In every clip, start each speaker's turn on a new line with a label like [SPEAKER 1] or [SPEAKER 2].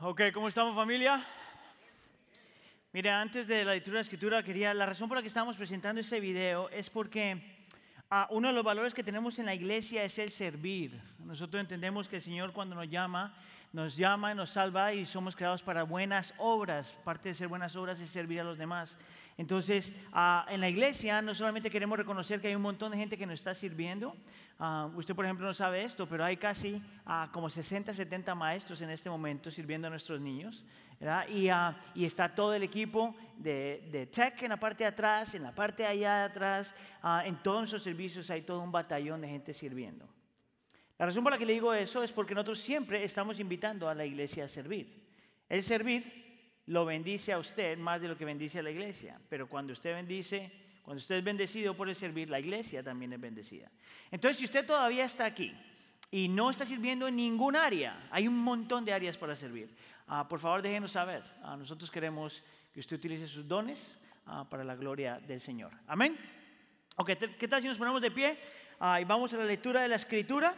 [SPEAKER 1] Ok, ¿cómo estamos familia? Mire, antes de la lectura de la escritura, quería, la razón por la que estamos presentando este video es porque ah, uno de los valores que tenemos en la iglesia es el servir. Nosotros entendemos que el Señor cuando nos llama, nos llama, nos salva y somos creados para buenas obras. Parte de ser buenas obras es servir a los demás. Entonces, ah, en la iglesia no solamente queremos reconocer que hay un montón de gente que nos está sirviendo. Ah, usted, por ejemplo, no sabe esto, pero hay casi ah, como 60, 70 maestros en este momento sirviendo a nuestros niños. Y, y, está todo el equipo de, de, tech en la parte de atrás, en la parte de allá de atrás. en todos nuestros servicios hay todo un batallón de gente sirviendo. La razón por la que le digo eso es porque nosotros siempre estamos invitando a la iglesia a servir. El servir lo bendice a usted más de lo que bendice a la iglesia. Pero cuando usted bendice, cuando usted es bendecido por el servir, la iglesia también es bendecida. Entonces, si usted todavía está aquí y no está sirviendo en ningún área, hay un montón de áreas para servir. Ah, por favor, déjenos saber. Ah, nosotros queremos que usted utilice sus dones ah, para la gloria del Señor. Amén. Ok, ¿qué tal si nos ponemos de pie y vamos a la lectura de la escritura?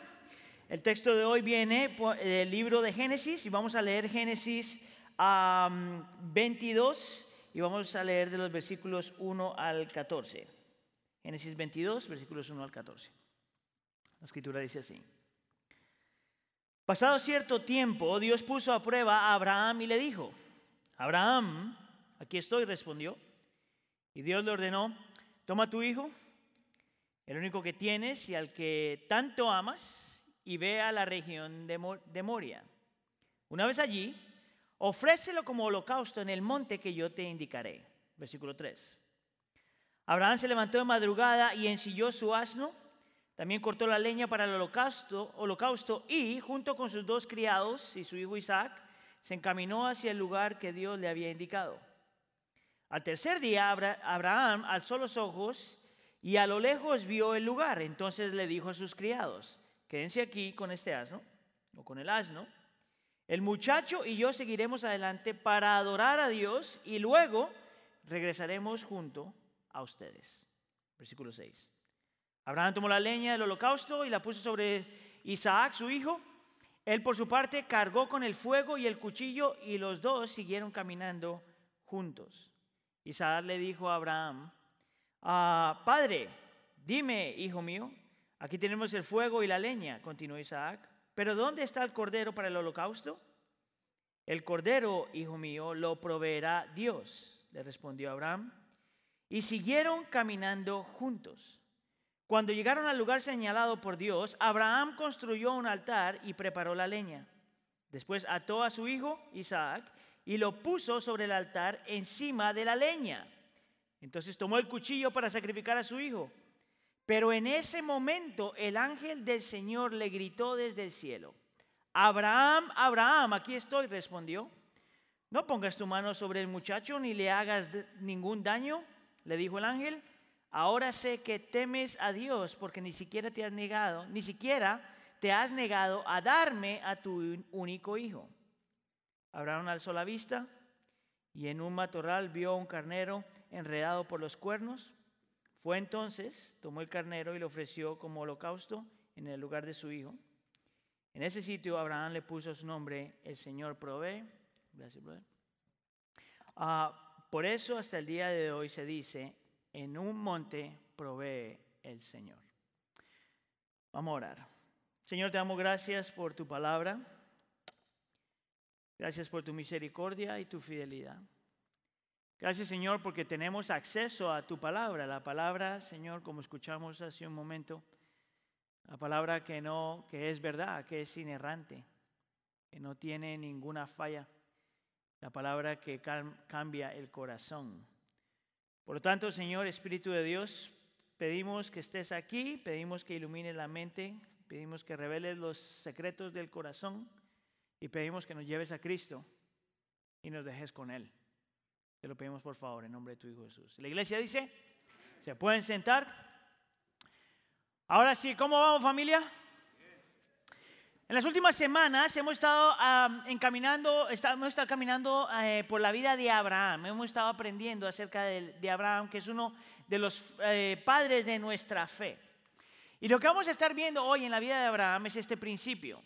[SPEAKER 1] El texto de hoy viene del libro de Génesis y vamos a leer Génesis 22 y vamos a leer de los versículos 1 al 14. Génesis 22, versículos 1 al 14. La escritura dice así. Pasado cierto tiempo, Dios puso a prueba a Abraham y le dijo, Abraham, aquí estoy, respondió. Y Dios le ordenó, toma tu hijo, el único que tienes y al que tanto amas, y ve a la región de Moria. Una vez allí, ofrécelo como holocausto en el monte que yo te indicaré. Versículo 3. Abraham se levantó de madrugada y ensilló su asno, también cortó la leña para el holocausto, holocausto y, junto con sus dos criados y su hijo Isaac, se encaminó hacia el lugar que Dios le había indicado. Al tercer día, Abraham alzó los ojos y a lo lejos vio el lugar. Entonces le dijo a sus criados, quédense aquí con este asno, o con el asno, el muchacho y yo seguiremos adelante para adorar a Dios y luego regresaremos junto a ustedes. Versículo 6. Abraham tomó la leña del holocausto y la puso sobre Isaac, su hijo. Él por su parte cargó con el fuego y el cuchillo y los dos siguieron caminando juntos. Isaac le dijo a Abraham, ah, Padre, dime, hijo mío, aquí tenemos el fuego y la leña, continuó Isaac. Pero ¿dónde está el cordero para el holocausto? El cordero, hijo mío, lo proveerá Dios, le respondió Abraham. Y siguieron caminando juntos. Cuando llegaron al lugar señalado por Dios, Abraham construyó un altar y preparó la leña. Después ató a su hijo Isaac y lo puso sobre el altar encima de la leña. Entonces tomó el cuchillo para sacrificar a su hijo. Pero en ese momento el ángel del Señor le gritó desde el cielo, Abraham, Abraham, aquí estoy, respondió. No pongas tu mano sobre el muchacho ni le hagas ningún daño, le dijo el ángel. Ahora sé que temes a Dios porque ni siquiera te has negado, ni siquiera te has negado a darme a tu único hijo. Abraham alzó la vista y en un matorral vio un carnero enredado por los cuernos. Fue entonces, tomó el carnero y lo ofreció como holocausto en el lugar de su hijo. En ese sitio Abraham le puso su nombre, el Señor provee. Gracias, ah, por eso hasta el día de hoy se dice, en un monte provee el Señor. Vamos a orar. Señor, te damos gracias por tu palabra. Gracias por tu misericordia y tu fidelidad. Gracias Señor porque tenemos acceso a tu palabra. La palabra, Señor, como escuchamos hace un momento, la palabra que no, que es verdad, que es inerrante, que no tiene ninguna falla. La palabra que cambia el corazón. Por lo tanto, Señor, Espíritu de Dios, pedimos que estés aquí, pedimos que ilumines la mente, pedimos que reveles los secretos del corazón y pedimos que nos lleves a Cristo y nos dejes con Él. Te lo pedimos por favor en nombre de tu Hijo Jesús. La iglesia dice, ¿se pueden sentar? Ahora sí, ¿cómo vamos familia? En las últimas semanas hemos estado encaminando, hemos estado caminando eh, por la vida de Abraham, hemos estado aprendiendo acerca de, Abraham, que es uno de los eh, padres de nuestra fe. Y lo que vamos a estar viendo hoy en la vida de Abraham es este principio.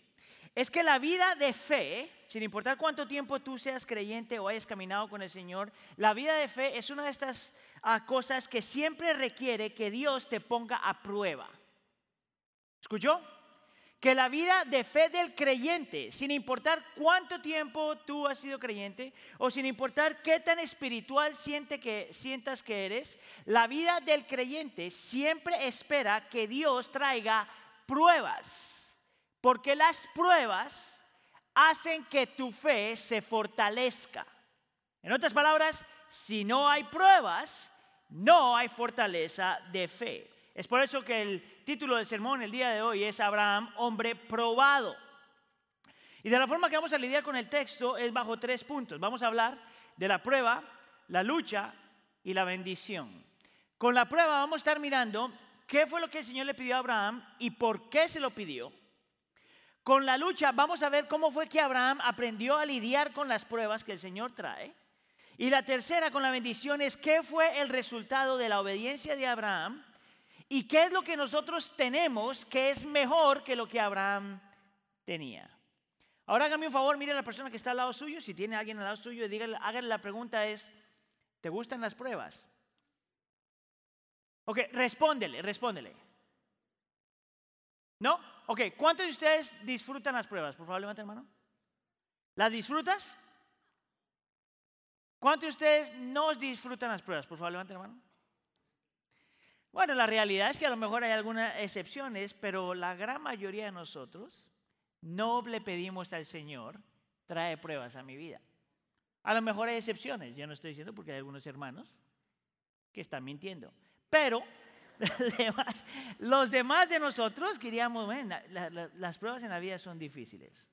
[SPEAKER 1] Es que la vida de fe, sin importar cuánto tiempo tú seas creyente o hayas caminado con el Señor, la vida de fe es una de estas ah, cosas que siempre requiere que Dios te ponga a prueba. ¿Escuchó? Que la vida de fe del creyente, sin importar cuánto tiempo tú has sido creyente o sin importar qué tan espiritual siente que, sientas que eres, la vida del creyente siempre espera que Dios traiga pruebas porque las pruebas hacen que tu fe se fortalezca. En otras palabras, si no hay pruebas, no hay fortaleza de fe. Es por eso que el título del sermón el día de hoy es Abraham, hombre probado. Y de la forma que vamos a lidiar con el texto es bajo tres puntos. Vamos a hablar de la prueba, la lucha y la bendición. Con la prueba vamos a estar mirando qué fue lo que el Señor le pidió a Abraham y por qué se lo pidió. Con la lucha vamos a ver cómo fue que Abraham aprendió a lidiar con las pruebas que el Señor trae. Y la tercera con la bendición es qué fue el resultado de la obediencia de Abraham y qué es lo que nosotros tenemos que es mejor que lo que Abraham tenía. Ahora hágame un favor, mire a la persona que está al lado suyo, si tiene alguien al lado suyo, dígale, hágale la pregunta es, ¿te gustan las pruebas? Ok, respóndele, respóndele. ¿No? Ok, ¿cuántos de ustedes disfrutan las pruebas? Por favor, levanten mano. ¿Las disfrutas? ¿Cuántos de ustedes no disfrutan las pruebas? Por favor, levanten la mano. Bueno, la realidad es que a lo mejor hay algunas excepciones, pero la gran mayoría de nosotros no le pedimos al Señor, trae pruebas a mi vida. A lo mejor hay excepciones, yo no estoy diciendo porque hay algunos hermanos que están mintiendo. Pero los demás de nosotros queríamos, bueno, las pruebas en la vida son difíciles.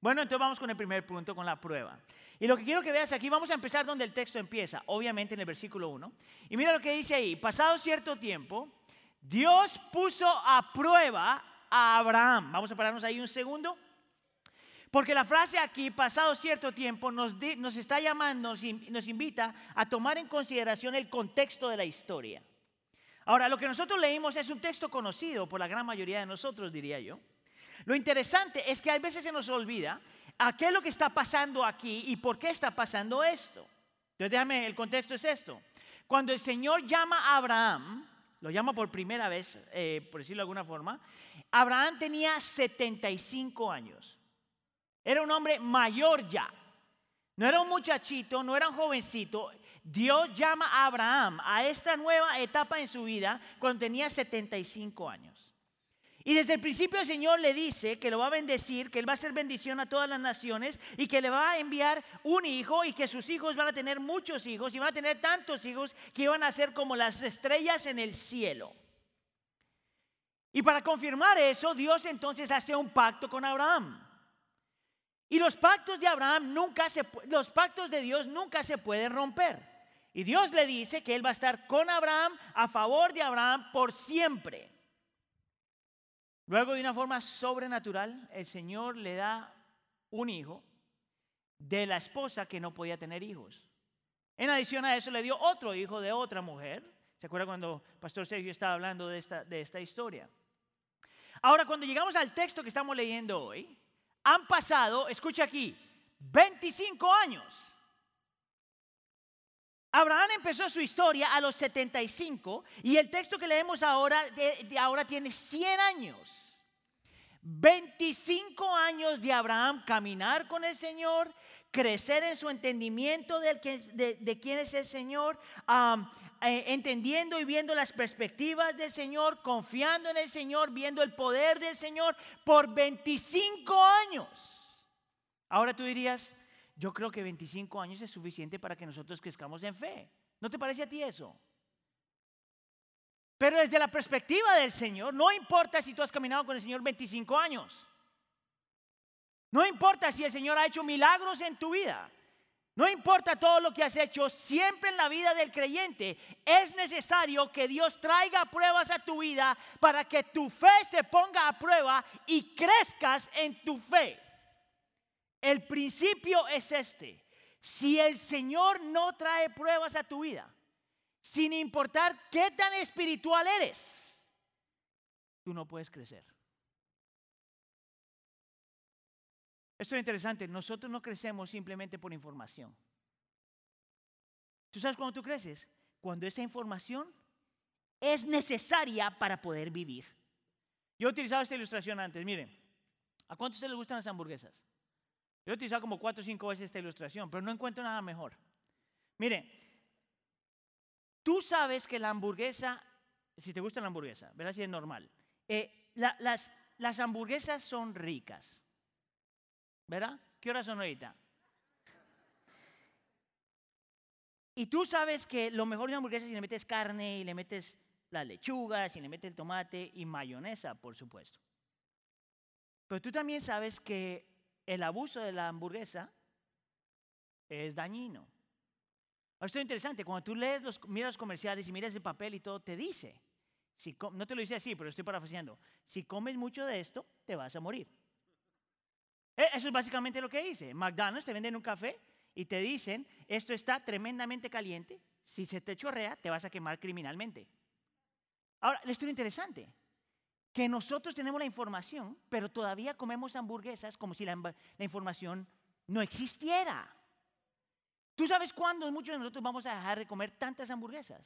[SPEAKER 1] Bueno, entonces vamos con el primer punto, con la prueba. Y lo que quiero que veas aquí, vamos a empezar donde el texto empieza, obviamente en el versículo 1. Y mira lo que dice ahí, pasado cierto tiempo, Dios puso a prueba a Abraham. Vamos a pararnos ahí un segundo. Porque la frase aquí, pasado cierto tiempo, nos, nos está llamando, nos invita a tomar en consideración el contexto de la historia. Ahora, lo que nosotros leímos es un texto conocido por la gran mayoría de nosotros, diría yo. Lo interesante es que a veces se nos olvida a qué es lo que está pasando aquí y por qué está pasando esto. Entonces, déjame, el contexto es esto. Cuando el Señor llama a Abraham, lo llama por primera vez, eh, por decirlo de alguna forma, Abraham tenía 75 años. Era un hombre mayor ya. No era un muchachito, no era un jovencito. Dios llama a Abraham a esta nueva etapa en su vida cuando tenía 75 años. Y desde el principio el Señor le dice que lo va a bendecir, que Él va a hacer bendición a todas las naciones y que le va a enviar un hijo y que sus hijos van a tener muchos hijos y van a tener tantos hijos que iban a ser como las estrellas en el cielo. Y para confirmar eso, Dios entonces hace un pacto con Abraham. Y los pactos de Abraham nunca se los pactos de Dios nunca se pueden romper. Y Dios le dice que él va a estar con Abraham, a favor de Abraham por siempre. Luego de una forma sobrenatural, el Señor le da un hijo de la esposa que no podía tener hijos. En adición a eso le dio otro hijo de otra mujer. ¿Se acuerda cuando Pastor Sergio estaba hablando de esta, de esta historia? Ahora, cuando llegamos al texto que estamos leyendo hoy, han pasado, escucha aquí, 25 años. Abraham empezó su historia a los 75 y el texto que leemos ahora, ahora tiene 100 años. 25 años de Abraham caminar con el Señor, crecer en su entendimiento de, de, quién es el Señor, eh, entendiendo y viendo las perspectivas del Señor, confiando en el Señor, viendo el poder del Señor por 25 años. Ahora tú dirías, yo creo que 25 años es suficiente para que nosotros crezcamos en fe. ¿No te parece a ti eso? Pero desde la perspectiva del Señor, no importa si tú has caminado con el Señor 25 años. No importa si el Señor ha hecho milagros en tu vida. No importa todo lo que has hecho, siempre en la vida del creyente es necesario que Dios traiga pruebas a tu vida para que tu fe se ponga a prueba y crezcas en tu fe. El principio es este. Si el Señor no trae pruebas a tu vida, sin importar qué tan espiritual eres, tú no puedes crecer. Esto es interesante. Nosotros no crecemos simplemente por información. ¿Tú sabes cuándo tú creces? Cuando esa información es necesaria para poder vivir. Yo he utilizado esta ilustración antes. Miren, ¿a cuántos se les gustan las hamburguesas? Yo he utilizado como cuatro o cinco veces esta ilustración, pero no encuentro nada mejor. Miren, tú sabes que la hamburguesa, si te gusta la hamburguesa, ¿verdad? Si es normal. Eh, las, las hamburguesas son ricas. ¿Verdad? ¿Qué hora son ahorita? Y tú sabes que lo mejor de una hamburguesa es si le metes carne y le metes las lechugas y le metes el tomate y mayonesa, por supuesto. Pero tú también sabes que el abuso de la hamburguesa es dañino. Esto es interesante, cuando tú lees los, miras los comerciales y miras el papel y todo, te dice, si, no te lo dice así, pero estoy parafraseando, si comes mucho de esto, te vas a morir. E, eso es básicamente lo que dice. McDonald's te venden un café y te dicen, esto está tremendamente caliente, si se te chorrea, te vas a quemar criminalmente. Ahora, la historia interesante, que nosotros tenemos la información, pero todavía comemos hamburguesas como si la, información no existiera. ¿Tú sabes cuándo muchos de nosotros vamos a dejar de comer tantas hamburguesas?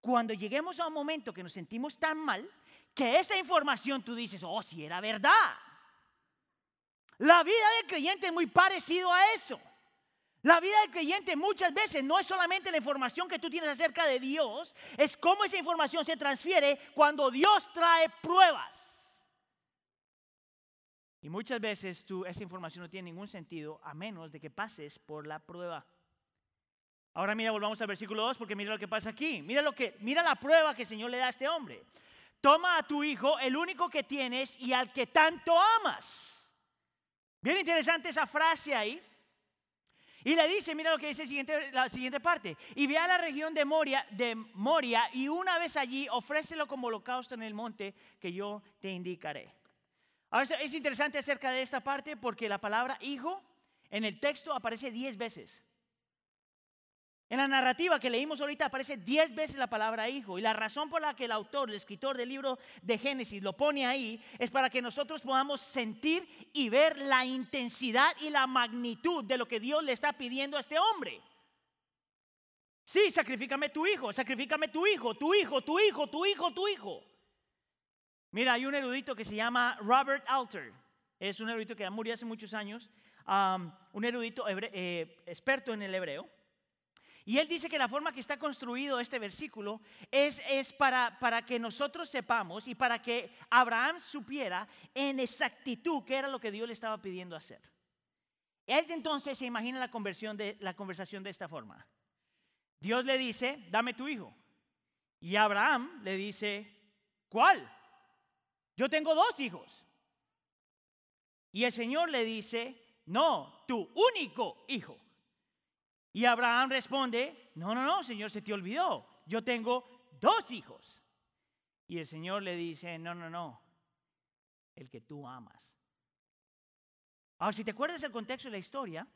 [SPEAKER 1] Cuando lleguemos a un momento que nos sentimos tan mal, que esa información tú dices, oh, si era verdad. La vida del creyente es muy parecido a eso. La vida del creyente muchas veces no es solamente la información que tú tienes acerca de Dios, es cómo esa información se transfiere cuando Dios trae pruebas. Y muchas veces tú, esa información no tiene ningún sentido a menos de que pases por la prueba. Ahora mira, volvamos al versículo 2 porque mira lo que pasa aquí. Mira lo que mira la prueba que el Señor le da a este hombre. Toma a tu hijo, el único que tienes y al que tanto amas. Bien interesante esa frase ahí. Y le dice, mira lo que dice la siguiente parte. Y ve a la región de Moria, de Moria y una vez allí ofrécelo como holocausto en el monte que yo te indicaré. Ahora es interesante acerca de esta parte porque la palabra hijo en el texto aparece diez veces. En la narrativa que leímos ahorita aparece diez veces la palabra hijo y la razón por la que el autor, el escritor del libro de Génesis lo pone ahí es para que nosotros podamos sentir y ver la intensidad y la magnitud de lo que Dios le está pidiendo a este hombre. Sí, sacrifícame tu hijo, sacrifícame tu hijo, tu hijo, tu hijo, tu hijo, tu hijo. Mira, hay un erudito que se llama Robert Alter. Es un erudito que murió hace muchos años, un erudito eh, experto en el hebreo. Y él dice que la forma que está construido este versículo es, es para, para que nosotros sepamos y para que Abraham supiera en exactitud qué era lo que Dios le estaba pidiendo hacer. Él entonces se imagina la, conversión de, la conversación de esta forma. Dios le dice, dame tu hijo. Y Abraham le dice, ¿cuál? Yo tengo dos hijos. Y el Señor le dice, no, tu único hijo. Y Abraham responde, no, no, no, Señor, se te olvidó. Yo tengo dos hijos. Y el Señor le dice, no, no, no, el que tú amas. Ahora, si te acuerdas del contexto de la historia,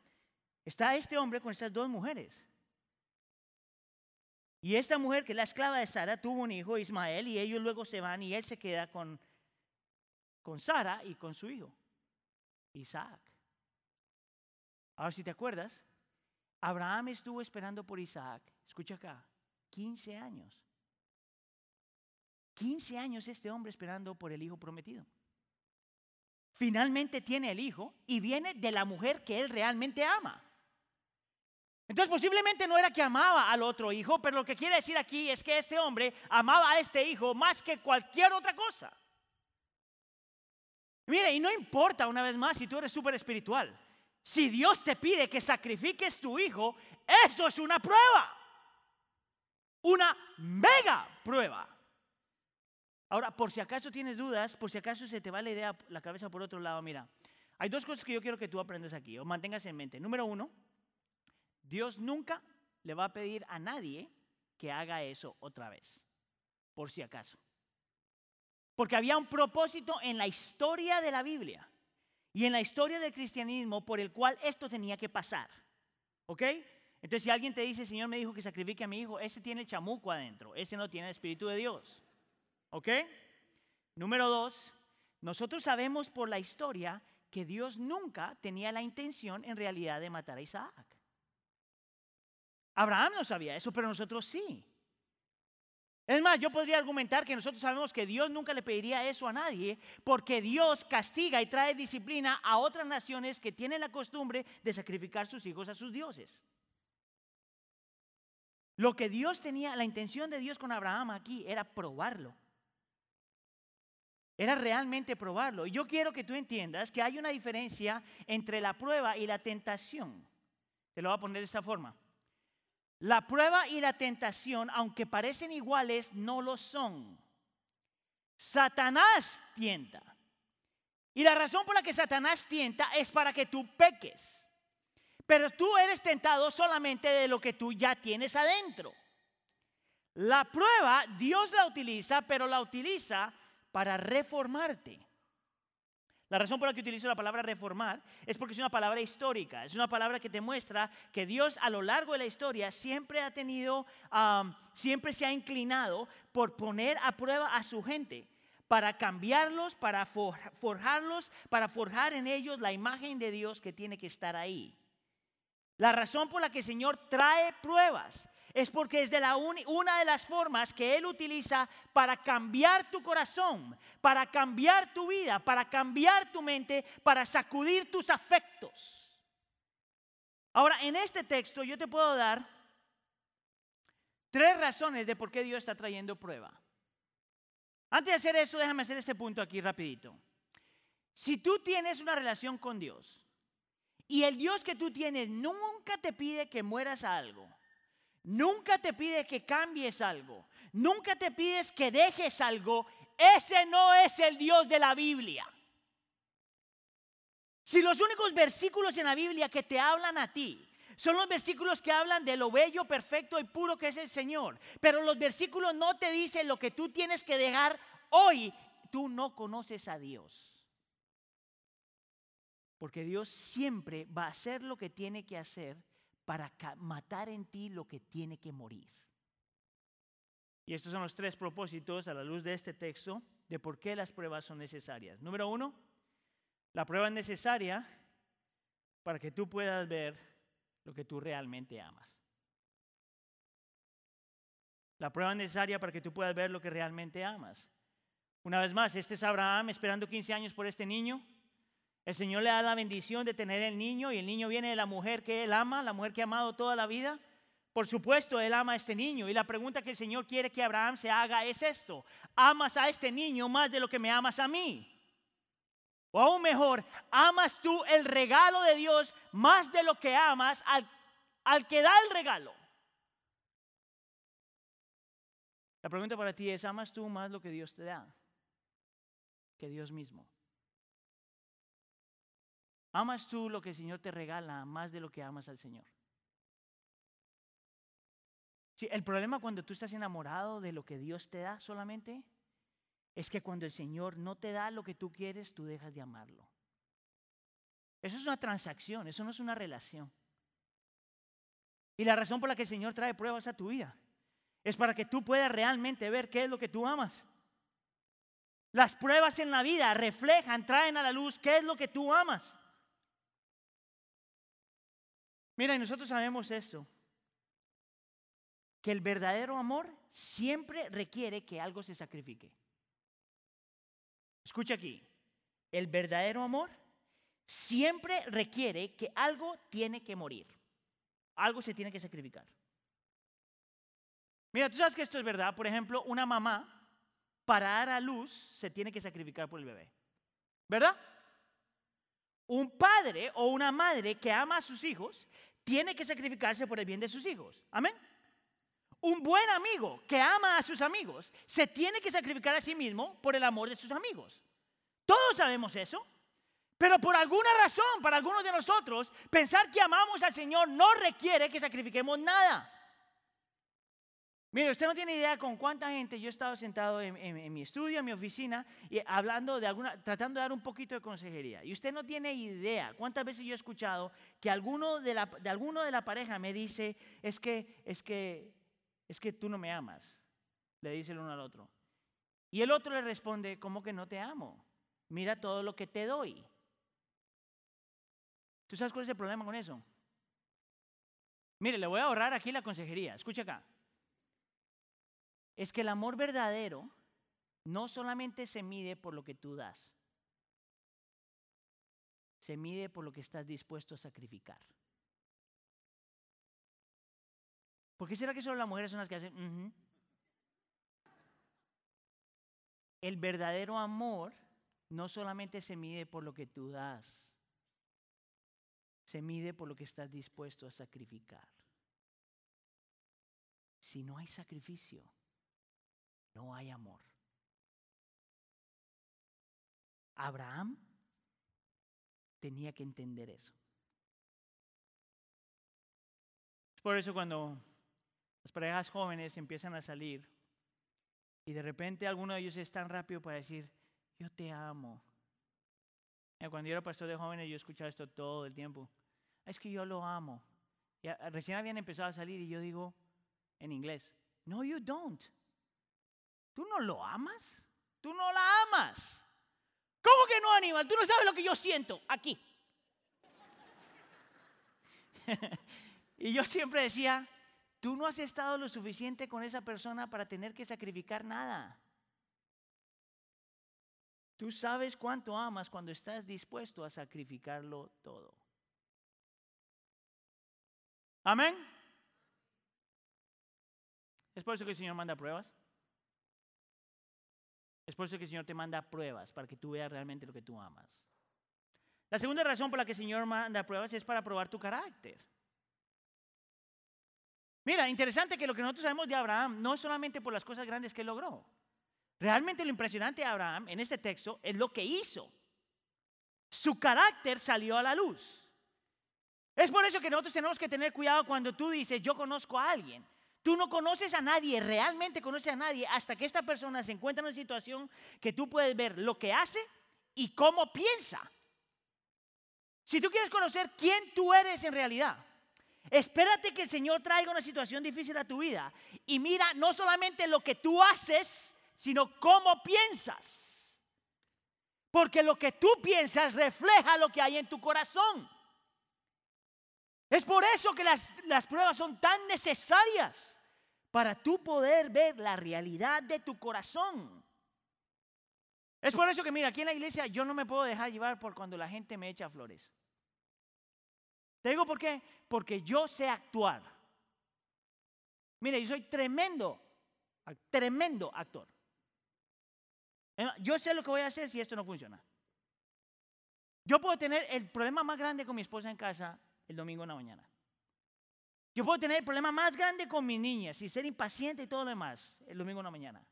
[SPEAKER 1] está este hombre con estas dos mujeres. Y esta mujer, que es la esclava de Sara, tuvo un hijo, Ismael, y ellos luego se van y él se queda con, con Sara y con su hijo, Isaac. Ahora, si te acuerdas, Abraham estuvo esperando por Isaac, escucha acá, 15 años. 15 años este hombre esperando por el hijo prometido. Finalmente tiene el hijo y viene de la mujer que él realmente ama. Entonces posiblemente no era que amaba al otro hijo, pero lo que quiere decir aquí es que este hombre amaba a este hijo más que cualquier otra cosa. Mire, y no importa una vez más si tú eres súper espiritual. Si Dios te pide que sacrifiques tu hijo, eso es una prueba. Una mega prueba. Ahora, por si acaso tienes dudas, por si acaso se te va la idea, la cabeza por otro lado, mira, hay dos cosas que yo quiero que tú aprendas aquí o mantengas en mente. Número uno, Dios nunca le va a pedir a nadie que haga eso otra vez, por si acaso. Porque había un propósito en la historia de la Biblia y en la historia del cristianismo por el cual esto tenía que pasar. ¿Ok? Entonces si alguien te dice, Señor me dijo que sacrifique a mi hijo, ese tiene el chamuco adentro, ese no tiene el Espíritu de Dios. ¿Ok? Número dos, nosotros sabemos por la historia que Dios nunca tenía la intención en realidad de matar a Isaac. Abraham no sabía eso, pero nosotros sí. Es más, yo podría argumentar que nosotros sabemos que Dios nunca le pediría eso a nadie, porque Dios castiga y trae disciplina a otras naciones que tienen la costumbre de sacrificar sus hijos a sus dioses. Lo que Dios tenía, la intención de Dios con Abraham aquí era probarlo. Era realmente probarlo. Y yo quiero que tú entiendas que hay una diferencia entre la prueba y la tentación. Te lo voy a poner de esta forma. La prueba y la tentación, aunque parecen iguales, no lo son. Satanás tienta. Y la razón por la que Satanás tienta es para que tú peques. Pero tú eres tentado solamente de lo que tú ya tienes adentro. La prueba Dios la utiliza, pero la utiliza para reformarte. La razón por la que utilizo la palabra reformar es porque es una palabra histórica, es una palabra que te muestra que Dios a lo largo de la historia siempre ha tenido, siempre se ha inclinado por poner a prueba a su gente, para cambiarlos, para forjarlos, para forjar en ellos la imagen de Dios que tiene que estar ahí. La razón por la que el Señor trae pruebas es porque es de la una de las formas que Él utiliza para cambiar tu corazón, para cambiar tu vida, para cambiar tu mente, para sacudir tus afectos. Ahora, en este texto yo te puedo dar tres razones de por qué Dios está trayendo prueba. Antes de hacer eso, déjame hacer este punto aquí rapidito. Si tú tienes una relación con Dios y el Dios que tú tienes nunca te pide que mueras a algo, Nunca te pide que cambies algo. Nunca te pides que dejes algo. Ese no es el Dios de la Biblia. Si los únicos versículos en la Biblia que te hablan a ti son los versículos que hablan de lo bello, perfecto y puro que es el Señor, pero los versículos no te dicen lo que tú tienes que dejar hoy, tú no conoces a Dios. Porque Dios siempre va a hacer lo que tiene que hacer para matar en ti lo que tiene que morir. Y estos son los tres propósitos a la luz de este texto de por qué las pruebas son necesarias. Número uno, la prueba es necesaria para que tú puedas ver lo que tú realmente amas. La prueba es necesaria para que tú puedas ver lo que realmente amas. Una vez más, este es Abraham esperando 15 años por este niño. El Señor le da la bendición de tener el niño y el niño viene de la mujer que él ama, la mujer que ha amado toda la vida. Por supuesto, él ama a este niño y la pregunta que el Señor quiere que Abraham se haga es esto. ¿Amas a este niño más de lo que me amas a mí? O aún mejor, ¿amas tú el regalo de Dios más de lo que amas al, al que da el regalo? La pregunta para ti es, ¿amas tú más lo que Dios te da que Dios mismo? ¿Amas tú lo que el Señor te regala más de lo que amas al Señor? El problema cuando tú estás enamorado de lo que Dios te da solamente es que cuando el Señor no te da lo que tú quieres, tú dejas de amarlo. Eso es una transacción, eso no es una relación. Y la razón por la que el Señor trae pruebas a tu vida es para que tú puedas realmente ver qué es lo que tú amas. Las pruebas en la vida reflejan, traen a la luz qué es lo que tú amas. Mira, y nosotros sabemos esto, que el verdadero amor siempre requiere que algo se sacrifique. Escucha aquí, el verdadero amor siempre requiere que algo tiene que morir, algo se tiene que sacrificar. Mira, tú sabes que esto es verdad, por ejemplo, una mamá para dar a luz se tiene que sacrificar por el bebé, ¿verdad? Un padre o una madre que ama a sus hijos tiene que sacrificarse por el bien de sus hijos. Amén. Un buen amigo que ama a sus amigos se tiene que sacrificar a sí mismo por el amor de sus amigos. Todos sabemos eso. Pero por alguna razón, para algunos de nosotros, pensar que amamos al Señor no requiere que sacrifiquemos nada. Mire, usted no tiene idea con cuánta gente yo he estado sentado en, mi estudio, en mi oficina, y hablando de alguna, tratando de dar un poquito de consejería. Y usted no tiene idea cuántas veces yo he escuchado que alguno de, la, de alguno de la pareja me dice, es que, es que, es que tú no me amas. Le dice el uno al otro. Y el otro le responde, ¿cómo que no te amo? Mira todo lo que te doy. ¿Tú sabes cuál es el problema con eso? Mire, le voy a ahorrar aquí la consejería. Escucha acá. Es que el amor verdadero no solamente se mide por lo que tú das, se mide por lo que estás dispuesto a sacrificar. ¿Por qué será que solo las mujeres son las que hacen? El verdadero amor no solamente se mide por lo que tú das, se mide por lo que estás dispuesto a sacrificar. Si no hay sacrificio, no hay amor. Abraham tenía que entender eso. Es por eso cuando las parejas jóvenes empiezan a salir y de repente alguno de ellos es tan rápido para decir, yo te amo. Cuando yo era pastor de jóvenes yo escuchaba esto todo el tiempo. Es que yo lo amo. Y recién habían empezado a salir y yo digo en inglés, no, you don't. ¿Tú no lo amas? ¿Tú no la amas? ¿Cómo que no, animal? Tú no sabes lo que yo siento aquí. y yo siempre decía, tú no has estado lo suficiente con esa persona para tener que sacrificar nada. Tú sabes cuánto amas cuando estás dispuesto a sacrificarlo todo. Amén. Es por eso que el Señor manda pruebas. Es por eso que el Señor te manda pruebas, para que tú veas realmente lo que tú amas. La segunda razón por la que el Señor manda pruebas es para probar tu carácter. Mira, interesante que lo que nosotros sabemos de Abraham no es solamente por las cosas grandes que logró. Realmente lo impresionante de Abraham en este texto es lo que hizo. Su carácter salió a la luz. Es por eso que nosotros tenemos que tener cuidado cuando tú dices, yo conozco a alguien. Tú no conoces a nadie, realmente conoces a nadie, hasta que esta persona se encuentra en una situación que tú puedes ver lo que hace y cómo piensa. Si tú quieres conocer quién tú eres en realidad, espérate que el Señor traiga una situación difícil a tu vida y mira no solamente lo que tú haces, sino cómo piensas. Porque lo que tú piensas refleja lo que hay en tu corazón. Es por eso que las, las pruebas son tan necesarias para tú poder ver la realidad de tu corazón. Es por eso que, mira, aquí en la iglesia yo no me puedo dejar llevar por cuando la gente me echa flores. ¿Te digo por qué? Porque yo sé actuar. Mira, yo soy tremendo, tremendo actor. Yo sé lo que voy a hacer si esto no funciona. Yo puedo tener el problema más grande con mi esposa en casa el domingo en la mañana. Yo puedo tener el problema más grande con mis niñas y ser impaciente y todo lo demás el domingo en la mañana.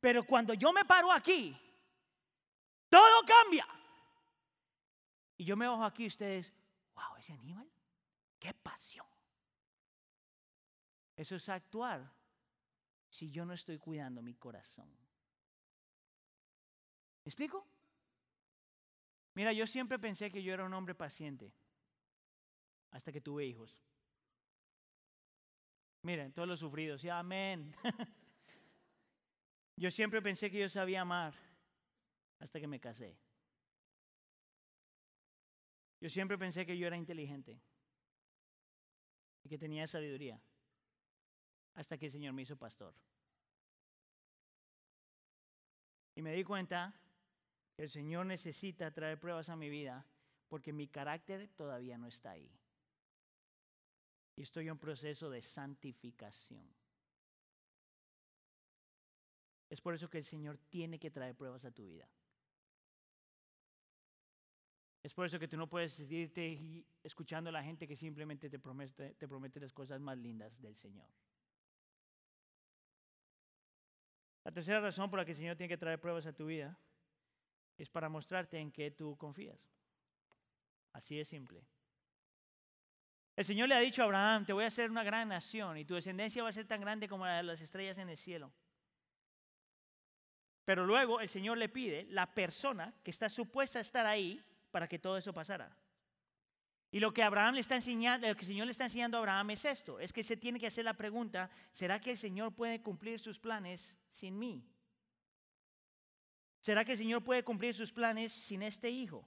[SPEAKER 1] Pero cuando yo me paro aquí, todo cambia. Y yo me bajo aquí ustedes, wow, ese animal, qué pasión. Eso es actuar si yo no estoy cuidando mi corazón. ¿Me explico? Mira, yo siempre pensé que yo era un hombre paciente hasta que tuve hijos. Miren, todos los sufridos, y amén. yo siempre pensé que yo sabía amar hasta que me casé. Yo siempre pensé que yo era inteligente y que tenía sabiduría hasta que el Señor me hizo pastor. Y me di cuenta que el Señor necesita traer pruebas a mi vida porque mi carácter todavía no está ahí y estoy en proceso de santificación. Es por eso que el Señor tiene que traer pruebas a tu vida. Es por eso que tú no puedes irte escuchando a la gente que simplemente te promete, te promete las cosas más lindas del Señor. La tercera razón por la que el Señor tiene que traer pruebas a tu vida es para mostrarte en qué tú confías. Así de simple. El Señor le ha dicho a Abraham, te voy a hacer una gran nación y tu descendencia va a ser tan grande como la de las estrellas en el cielo. Pero luego el Señor le pide la persona que está supuesta a estar ahí para que todo eso pasara. Y lo que Abraham le está enseñando, lo que el Señor le está enseñando a Abraham es esto, es que se tiene que hacer la pregunta, ¿será que el Señor puede cumplir sus planes sin mí? ¿Será que el Señor puede cumplir sus planes sin este hijo?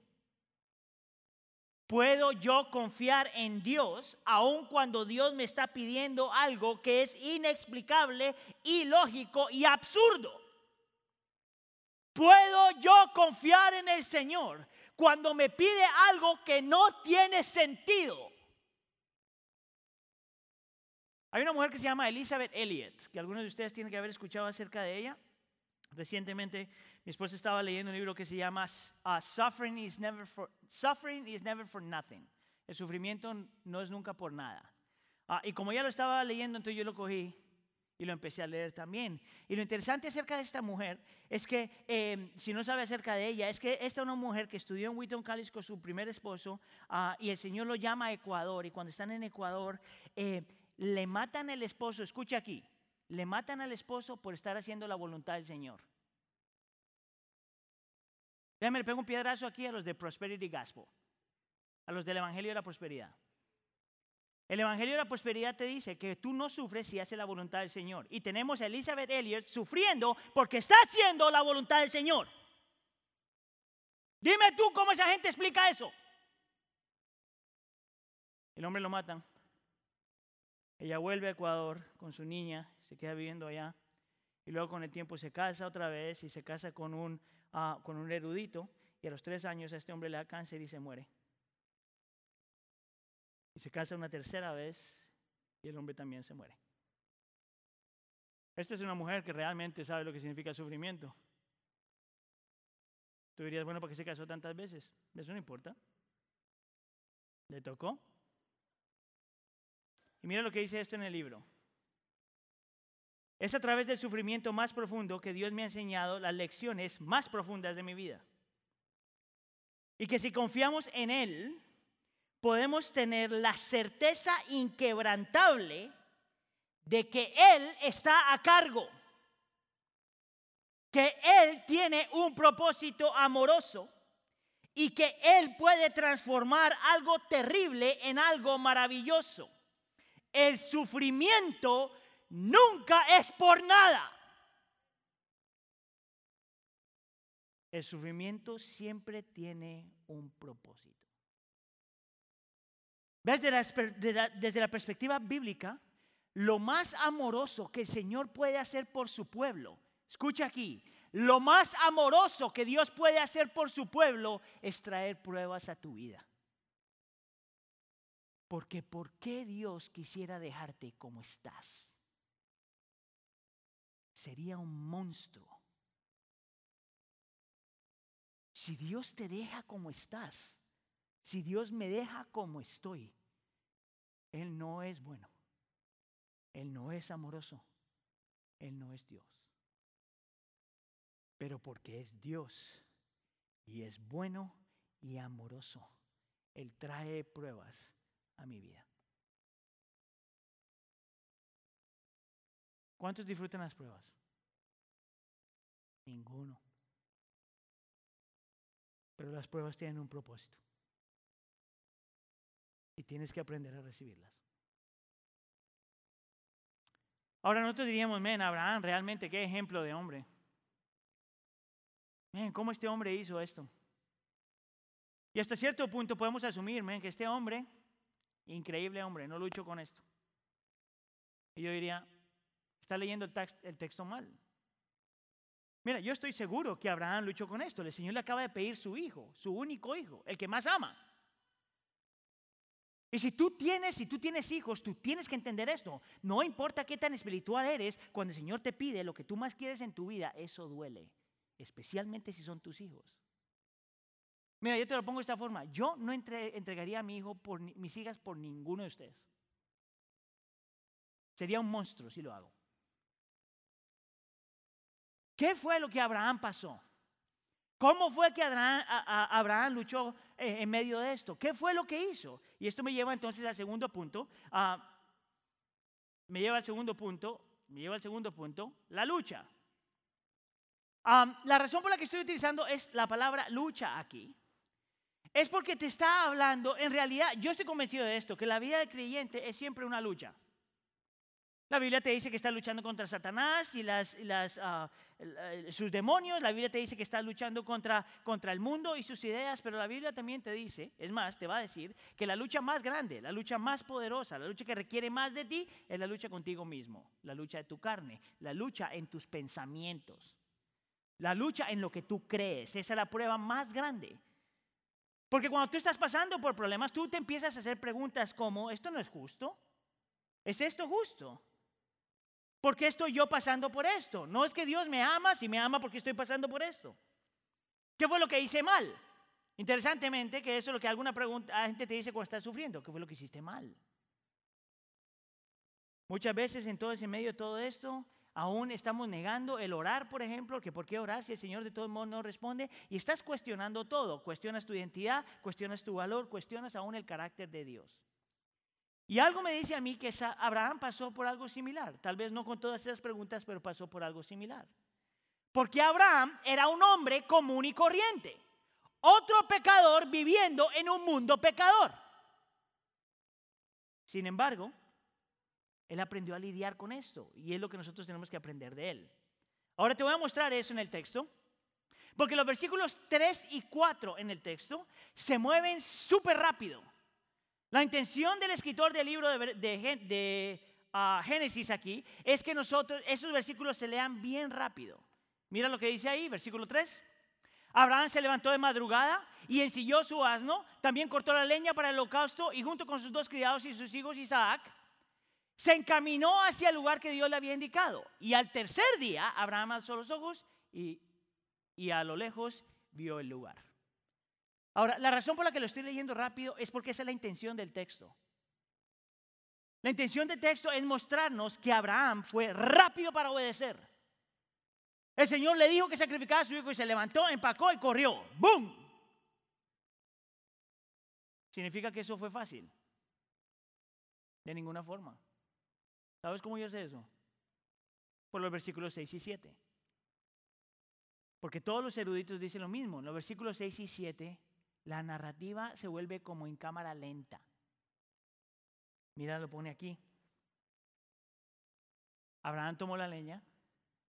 [SPEAKER 1] ¿Puedo yo confiar en Dios aun cuando Dios me está pidiendo algo que es inexplicable, ilógico y absurdo? ¿Puedo yo confiar en el Señor cuando me pide algo que no tiene sentido? Hay una mujer que se llama Elizabeth Elliot, que algunos de ustedes tienen que haber escuchado acerca de ella. Recientemente mi esposa estaba leyendo un libro que se llama uh, Suffering, is never for, Suffering is Never for Nothing. El sufrimiento no es nunca por nada. Uh, y como ya lo estaba leyendo, entonces yo lo cogí y lo empecé a leer también. Y lo interesante acerca de esta mujer es que, eh, si no sabe acerca de ella, es que esta es una mujer que estudió en Wheaton College con su primer esposo uh, y el Señor lo llama a Ecuador. Y cuando están en Ecuador, eh, le matan al esposo, escucha aquí, le matan al esposo por estar haciendo la voluntad del Señor. Déjame, le pego un piedrazo aquí a los de Prosperity Gospel, a los del Evangelio de la Prosperidad. El Evangelio de la Prosperidad te dice que tú no sufres si haces la voluntad del Señor. Y tenemos a Elizabeth Elliot sufriendo porque está haciendo la voluntad del Señor. Dime tú cómo esa gente explica eso. El hombre lo matan. Ella vuelve a Ecuador con su niña, se queda viviendo allá. Y luego con el tiempo se casa otra vez y se casa con un con un erudito y a los tres años este hombre le da cáncer y se muere. Y se casa una tercera vez y el hombre también se muere. Esta es una mujer que realmente sabe lo que significa sufrimiento. Tú dirías, bueno, ¿por qué se casó tantas veces? Eso no importa. Le tocó. Y mira lo que dice esto en el libro. Es a través del sufrimiento más profundo que Dios me ha enseñado las lecciones más profundas de mi vida. Y que si confiamos en Él, podemos tener la certeza inquebrantable de que Él está a cargo, que Él tiene un propósito amoroso y que Él puede transformar algo terrible en algo maravilloso. El sufrimiento nunca es por nada. El sufrimiento siempre tiene un propósito. Desde la, desde la perspectiva bíblica, lo más amoroso que el Señor puede hacer por su pueblo, escucha aquí, lo más amoroso que Dios puede hacer por su pueblo es traer pruebas a tu vida. Porque ¿por qué Dios quisiera dejarte como estás? Sería un monstruo. Si Dios te deja como estás, si Dios me deja como estoy, Él no es bueno. Él no es amoroso. Él no es Dios. Pero porque es Dios y es bueno y amoroso, Él trae pruebas a mi vida. ¿Cuántos disfrutan las pruebas? Ninguno. Pero las pruebas tienen un propósito. Y tienes que aprender a recibirlas. Ahora nosotros diríamos, men, Abraham, realmente qué ejemplo de hombre. Men, ¿cómo este hombre hizo esto? Y hasta cierto punto podemos asumir, men, que este hombre, increíble hombre, no luchó con esto. Y yo diría, está leyendo el, texto mal. Mira, yo estoy seguro que Abraham luchó con esto. El Señor le acaba de pedir su hijo, su único hijo, el que más ama. Y si tú tienes, si tú tienes hijos, tú tienes que entender esto. No importa qué tan espiritual eres, cuando el Señor te pide lo que tú más quieres en tu vida, eso duele, especialmente si son tus hijos. Mira, yo te lo pongo de esta forma. Yo no entregaría a mi hijo por mis hijas por ninguno de ustedes. Sería un monstruo si lo hago. ¿Qué fue lo que Abraham pasó? ¿Cómo fue que Abraham, luchó eh, en medio de esto? ¿Qué fue lo que hizo? Y esto me lleva entonces al segundo punto. Ah, me lleva al segundo punto. Me lleva al segundo punto. La lucha. la razón por la que estoy utilizando es la palabra lucha aquí. Es porque te está hablando, en realidad, yo estoy convencido de esto, que la vida de creyente es siempre una lucha. La Biblia te dice que estás luchando contra Satanás y las, ah, sus demonios. La Biblia te dice que estás luchando contra, contra el mundo y sus ideas. Pero la Biblia también te dice, es más, te va a decir que la lucha más grande, la lucha más poderosa, la lucha que requiere más de ti es la lucha contigo mismo, la lucha de tu carne, la lucha en tus pensamientos, la lucha en lo que tú crees. Esa es la prueba más grande. Porque cuando tú estás pasando por problemas, tú te empiezas a hacer preguntas como, ¿esto no es justo? ¿Es esto justo? ¿Por qué estoy yo pasando por esto? No es que Dios me ama, si me ama porque estoy pasando por esto. ¿Qué fue lo que hice mal? Interesantemente, que eso es lo que alguna pregunta, gente te dice cuando estás sufriendo, ¿qué fue lo que hiciste mal? Muchas veces en todo ese medio de todo esto, aún estamos negando el orar, por ejemplo, que por qué orar si el Señor de todos modos no responde, y estás cuestionando todo, cuestionas tu identidad, cuestionas tu valor, cuestionas aún el carácter de Dios. Y algo me dice a mí que Abraham pasó por algo similar. Tal vez no con todas esas preguntas, pero pasó por algo similar. Porque Abraham era un hombre común y corriente. Otro pecador viviendo en un mundo pecador. Sin embargo, él aprendió a lidiar con esto. Y es lo que nosotros tenemos que aprender de él. Ahora te voy a mostrar eso en el texto. Porque los versículos 3 y 4 en el texto se mueven súper rápido. La intención del escritor del libro de, ah, Génesis aquí es que nosotros, esos versículos se lean bien rápido. Mira lo que dice ahí, versículo 3. Abraham se levantó de madrugada y ensilló su asno, también cortó la leña para el holocausto y junto con sus dos criados y sus hijos Isaac, se encaminó hacia el lugar que Dios le había indicado. Y al tercer día, Abraham alzó los ojos y a lo lejos vio el lugar. Ahora, la razón por la que lo estoy leyendo rápido es porque esa es la intención del texto. La intención del texto es mostrarnos que Abraham fue rápido para obedecer. El Señor le dijo que sacrificara a su hijo y se levantó, empacó y corrió. ¡Bum! ¿Significa que eso fue fácil? De ninguna forma. ¿Sabes cómo yo sé eso? Por los versículos 6 y 7. Porque todos los eruditos dicen lo mismo. En los versículos 6 y 7 la narrativa se vuelve como en cámara lenta. Mira, lo pone aquí. Abraham tomó la leña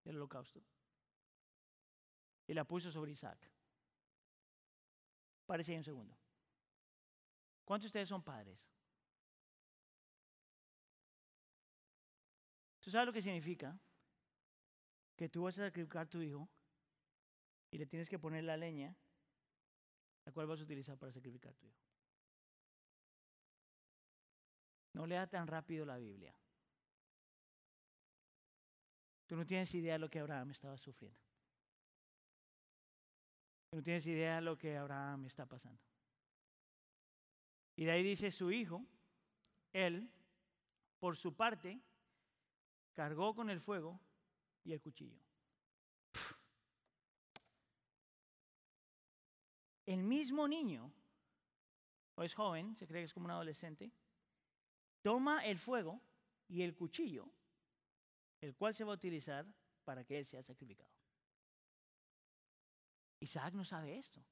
[SPEAKER 1] del holocausto y la puso sobre Isaac. Parece ahí un segundo. ¿Cuántos de ustedes son padres? ¿Tú sabes lo que significa? Que tú vas a sacrificar a tu hijo y le tienes que poner la leña la cual vas a utilizar para sacrificar tu hijo. No lea tan rápido la Biblia. Tú no tienes idea de lo que Abraham estaba sufriendo. Tú no tienes idea de lo que Abraham está pasando. Y de ahí dice su hijo, él, por su parte, cargó con el fuego y el cuchillo. El mismo niño, o es joven, se cree que es como un adolescente, toma el fuego y el cuchillo, el cual se va a utilizar para que él sea sacrificado. Isaac no sabe esto,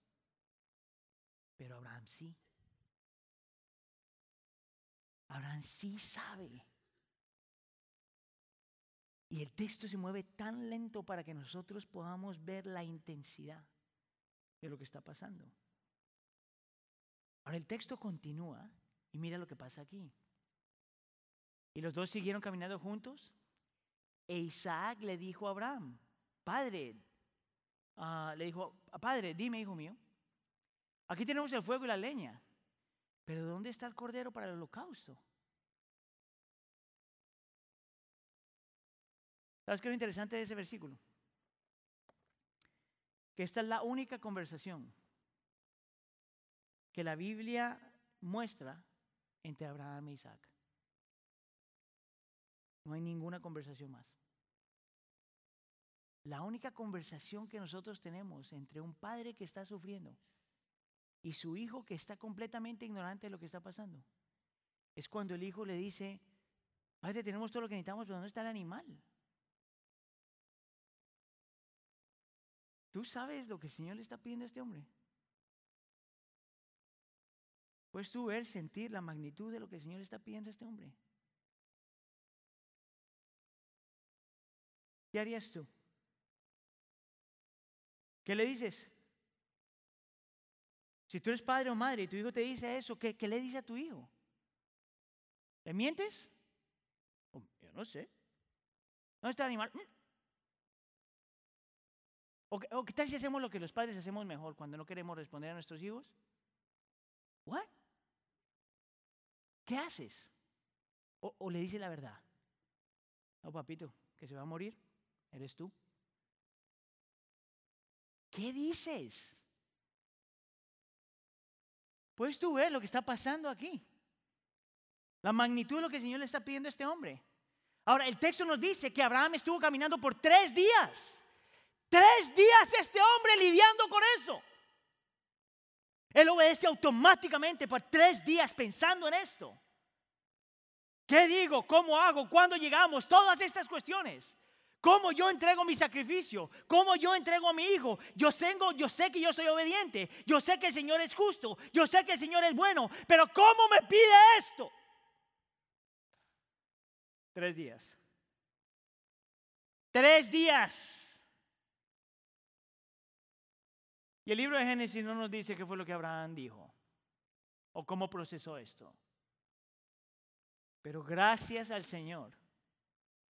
[SPEAKER 1] pero Abraham sí. Abraham sí sabe. Y el texto se mueve tan lento para que nosotros podamos ver la intensidad de lo que está pasando. Ahora el texto continúa y mira lo que pasa aquí. Y los dos siguieron caminando juntos. E Isaac le dijo a Abraham, Padre, ah, le dijo, Padre, dime, hijo mío, aquí tenemos el fuego y la leña, pero ¿dónde está el cordero para el holocausto? ¿Sabes qué es lo interesante de ese versículo? Que esta es la única conversación que la Biblia muestra entre Abraham e Isaac. No hay ninguna conversación más. La única conversación que nosotros tenemos entre un padre que está sufriendo y su hijo que está completamente ignorante de lo que está pasando es cuando el hijo le dice, padre, tenemos todo lo que necesitamos, pero ¿dónde está el animal? ¿Tú sabes lo que el Señor le está pidiendo a este hombre? Puedes tú ver, sentir la magnitud de lo que el Señor le está pidiendo a este hombre. ¿Qué harías tú? ¿Qué le dices? Si tú eres padre o madre y tu hijo te dice eso, ¿qué, le dice a tu hijo? ¿Le mientes? Oh, yo no sé. ¿Dónde está el animal? ¿O, qué tal si hacemos lo que los padres hacemos mejor cuando no queremos responder a nuestros hijos? ¿What? ¿Qué haces? O, o le dices la verdad. No, papito, que se va a morir, eres tú. ¿Qué dices? Puedes tú ver lo que está pasando aquí. La magnitud de lo que el Señor le está pidiendo a este hombre. Ahora, el texto nos dice que Abraham estuvo caminando por tres días. Tres días este hombre lidiando con eso. Él obedece automáticamente por tres días pensando en esto. ¿Qué digo? ¿Cómo hago? ¿Cuándo llegamos? Todas estas cuestiones. ¿Cómo yo entrego mi sacrificio? ¿Cómo yo entrego a mi hijo? Yo, tengo, yo sé que yo soy obediente. Yo sé que el Señor es justo. Yo sé que el Señor es bueno. Pero ¿cómo me pide esto? Tres días. Tres días. Y el libro de Génesis no nos dice qué fue lo que Abraham dijo o cómo procesó esto. Pero gracias al Señor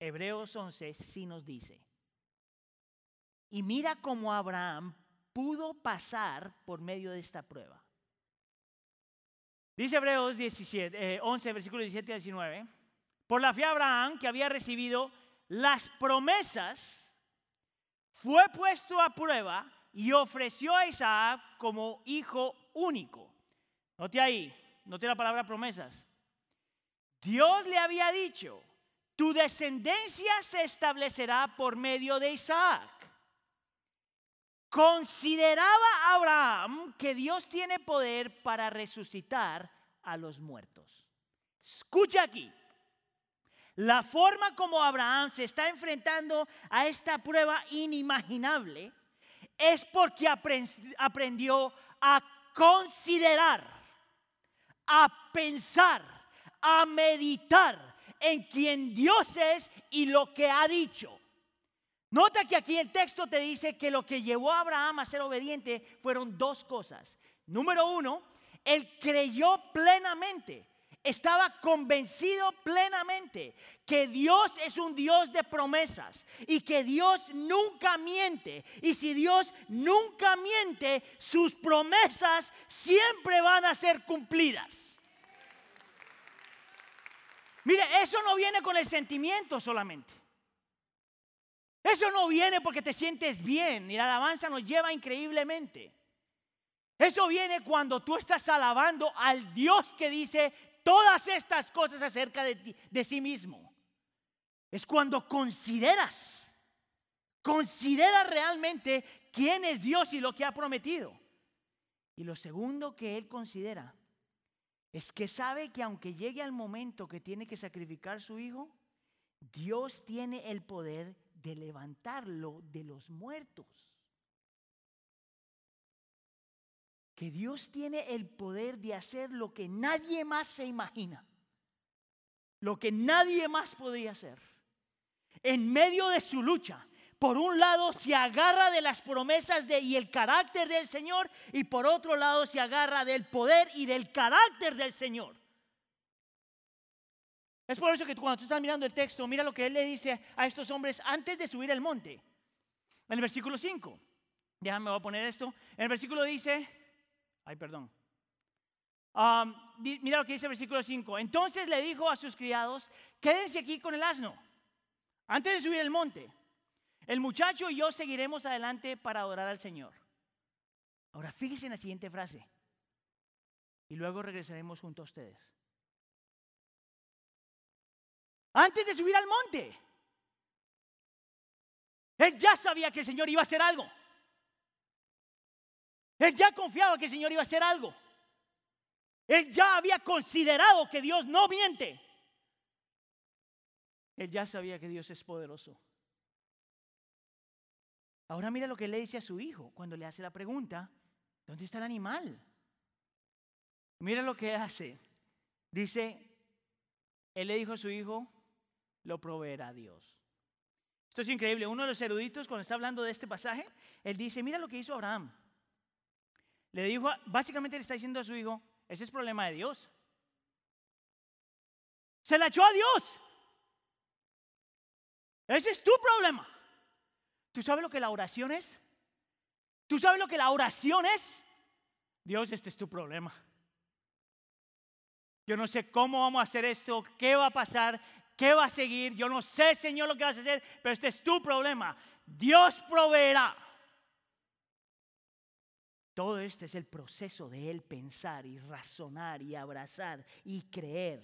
[SPEAKER 1] Hebreos 11 sí nos dice. Y mira cómo Abraham pudo pasar por medio de esta prueba. Dice Hebreos 17, 11, versículo 17 y 19. Por la fe Abraham, que había recibido las promesas, fue puesto a prueba y ofreció a Isaac como hijo único. Note ahí, note la palabra promesas. Dios le había dicho, tu descendencia se establecerá por medio de Isaac. Consideraba Abraham que Dios tiene poder para resucitar a los muertos. Escucha aquí. La forma como Abraham se está enfrentando a esta prueba inimaginable es porque aprendió a considerar, a pensar, a meditar en quien Dios es y lo que ha dicho. Nota que aquí el texto te dice que lo que llevó a Abraham a ser obediente fueron dos cosas. Número uno, él creyó plenamente, estaba convencido plenamente que Dios es un Dios de promesas y que Dios nunca miente. Y si Dios nunca miente, sus promesas siempre van a ser cumplidas. Mire, eso no viene con el sentimiento solamente. Eso no viene porque te sientes bien y la alabanza nos lleva increíblemente. Eso viene cuando tú estás alabando al Dios que dice todas estas cosas acerca de, de sí mismo. Es cuando consideras, consideras realmente quién es Dios y lo que ha prometido. Y lo segundo que Él considera es que sabe que aunque llegue al momento que tiene que sacrificar su hijo, Dios tiene el poder de levantarlo de los muertos. Que Dios tiene el poder de hacer lo que nadie más se imagina. Lo que nadie más podría hacer. En medio de su lucha, por un lado se agarra de las promesas de, y el carácter del Señor y por otro lado se agarra del poder y del carácter del Señor. Es por eso que cuando tú estás mirando el texto, mira lo que él le dice a estos hombres antes de subir el monte. En el versículo 5. Déjame voy a poner esto. En el versículo dice, ay, perdón. Mira lo que dice el versículo 5. Entonces le dijo a sus criados, quédense aquí con el asno, antes de subir el monte. El muchacho y yo seguiremos adelante para adorar al Señor. Ahora fíjense en la siguiente frase. Y luego regresaremos junto a ustedes. Antes de subir al monte, él ya sabía que el Señor iba a hacer algo. Él ya confiaba que el Señor iba a hacer algo. Él ya había considerado que Dios no miente. Él ya sabía que Dios es poderoso. Ahora mira lo que le dice a su hijo cuando le hace la pregunta, ¿dónde está el animal? Mira lo que hace. Dice, él le dijo a su hijo, lo proveerá Dios. Esto es increíble. Uno de los eruditos, cuando está hablando de este pasaje, él dice, mira lo que hizo Abraham. Le dijo, básicamente le está diciendo a su hijo, ese es problema de Dios. Se la echó a Dios. Ese es tu problema. ¿Tú sabes lo que la oración es? ¿Tú sabes lo que la oración es? Dios, este es tu problema. Yo no sé cómo vamos a hacer esto, qué va a pasar, qué va a seguir. Yo no sé, Señor, lo que vas a hacer, pero este es tu problema. Dios proveerá. Todo este es el proceso de Él pensar y razonar y abrazar y creer.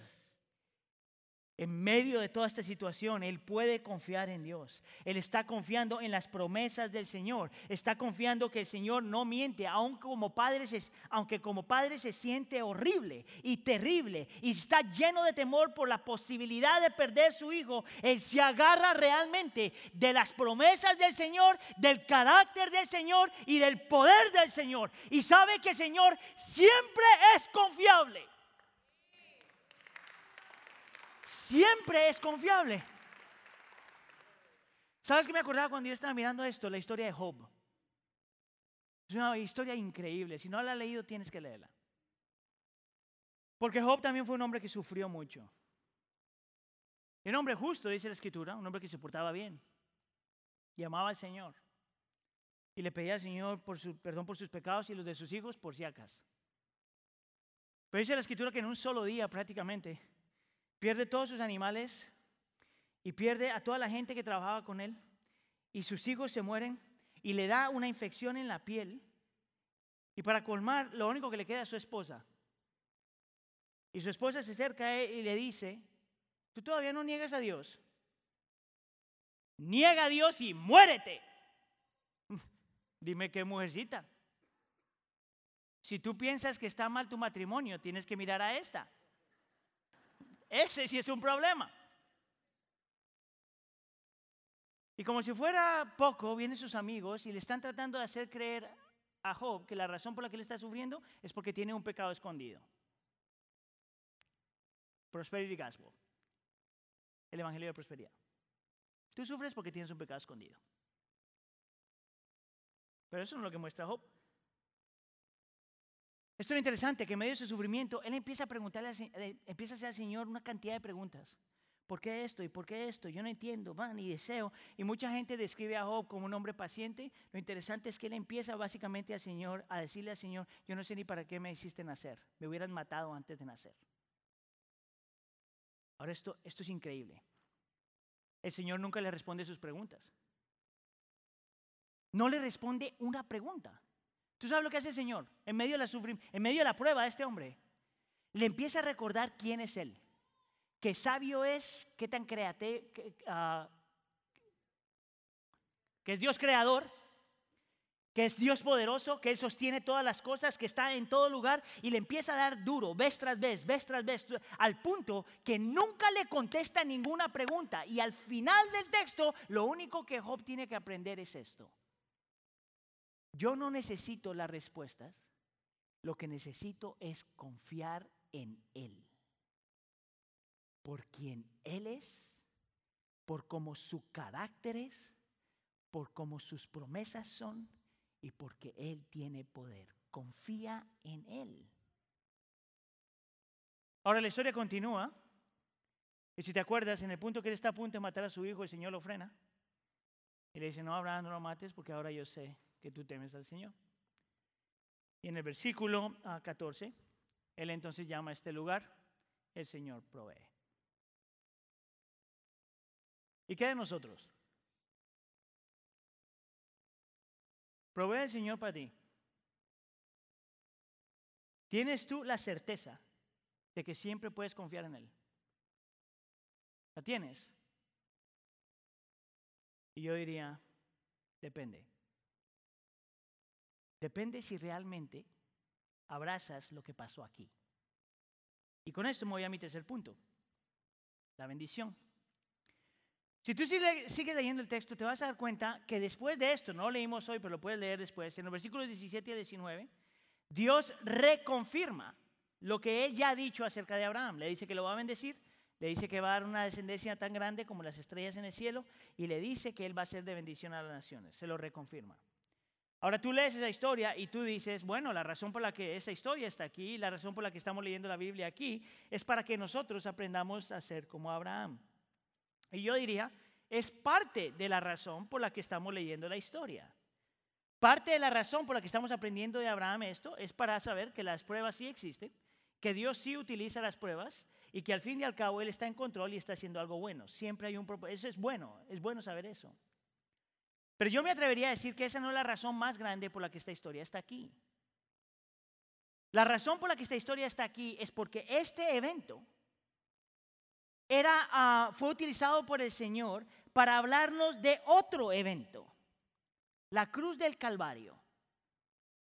[SPEAKER 1] En medio de toda esta situación, Él puede confiar en Dios. Él está confiando en las promesas del Señor. Está confiando que el Señor no miente, aunque como padre se, aunque como padre se siente horrible y terrible y está lleno de temor por la posibilidad de perder su hijo. Él se agarra realmente de las promesas del Señor, del carácter del Señor y del poder del Señor. Y sabe que el Señor siempre es confiable. Siempre es confiable. ¿Sabes qué me acordaba cuando yo estaba mirando esto? La historia de Job. Es una historia increíble. Si no la has leído, tienes que leerla. Porque Job también fue un hombre que sufrió mucho. Un hombre justo, dice la escritura, un hombre que se portaba bien. Y amaba al Señor. Y le pedía al Señor por su, perdón por sus pecados y los de sus hijos por si acaso. Pero dice la escritura que en un solo día prácticamente pierde todos sus animales y pierde a toda la gente que trabajaba con él y sus hijos se mueren y le da una infección en la piel y para colmar lo único que le queda es su esposa. Y su esposa se acerca a él y le dice, tú todavía no niegas a Dios. Niega a Dios y muérete. Dime qué mujercita. Si tú piensas que está mal tu matrimonio, tienes que mirar a esta. Ese sí es un problema. Y como si fuera poco, vienen sus amigos y le están tratando de hacer creer a Job que la razón por la que él está sufriendo es porque tiene un pecado escondido. Prosperity Gospel. El Evangelio de Prosperidad. Tú sufres porque tienes un pecado escondido. Pero eso no es lo que muestra Job. Esto es interesante, que en medio de su sufrimiento, él empieza a preguntarle, empieza a hacer al Señor una cantidad de preguntas. ¿Por qué esto? ¿Y por qué esto? Yo no entiendo, van y deseo. Y mucha gente describe a Job como un hombre paciente. Lo interesante es que él empieza básicamente al Señor, a decirle al Señor, yo no sé ni para qué me hiciste nacer. Me hubieran matado antes de nacer. Ahora esto, esto es increíble. El Señor nunca le responde sus preguntas. No le responde una pregunta. ¿Tú sabes lo que hace el Señor? En medio de la, en medio de la prueba de este hombre, le empieza a recordar quién es Él. Qué sabio es, qué tan creativo, ah, que es Dios creador, que es Dios poderoso, que Él sostiene todas las cosas, que está en todo lugar y le empieza a dar duro, vez tras vez, vez tras vez, al punto que nunca le contesta ninguna pregunta. Y al final del texto, lo único que Job tiene que aprender es esto. Yo no necesito las respuestas, lo que necesito es confiar en Él. Por quien Él es, por cómo su carácter es, por cómo sus promesas son y porque Él tiene poder. Confía en Él. Ahora la historia continúa. Y si te acuerdas, en el punto que él está a punto de matar a su hijo, el Señor lo frena. Y le dice, no, Abraham, no lo mates porque ahora yo sé que tú temes al Señor. Y en el versículo 14, ah, Él entonces llama a este lugar, el Señor provee. ¿Y qué de nosotros? Provee el Señor para ti. ¿Tienes tú la certeza de que siempre puedes confiar en Él? ¿La tienes? Y yo diría, depende. Depende si realmente abrazas lo que pasó aquí. Y con esto me voy a mi tercer punto, la bendición. Si tú sigues leyendo el texto, te vas a dar cuenta que después de esto, no lo leímos hoy, pero lo puedes leer después, en los versículos 17 y 19, Dios reconfirma lo que él ya ha dicho acerca de Abraham. Le dice que lo va a bendecir, le dice que va a dar una descendencia tan grande como las estrellas en el cielo y le dice que él va a ser de bendición a las naciones. Se lo reconfirma. Ahora tú lees esa historia y tú dices, bueno, la razón por la que esa historia está aquí, la razón por la que estamos leyendo la Biblia aquí, es para que nosotros aprendamos a ser como Abraham. Y yo diría, es parte de la razón por la que estamos leyendo la historia. Parte de la razón por la que estamos aprendiendo de Abraham esto es para saber que las pruebas sí existen, que Dios sí utiliza las pruebas y que al fin y al cabo Él está en control y está haciendo algo bueno. Siempre hay un propósito. Eso es bueno, es bueno saber eso. Pero yo me atrevería a decir que esa no es la razón más grande por la que esta historia está aquí. La razón por la que esta historia está aquí es porque este evento era, ah, fue utilizado por el Señor para hablarnos de otro evento, la cruz del Calvario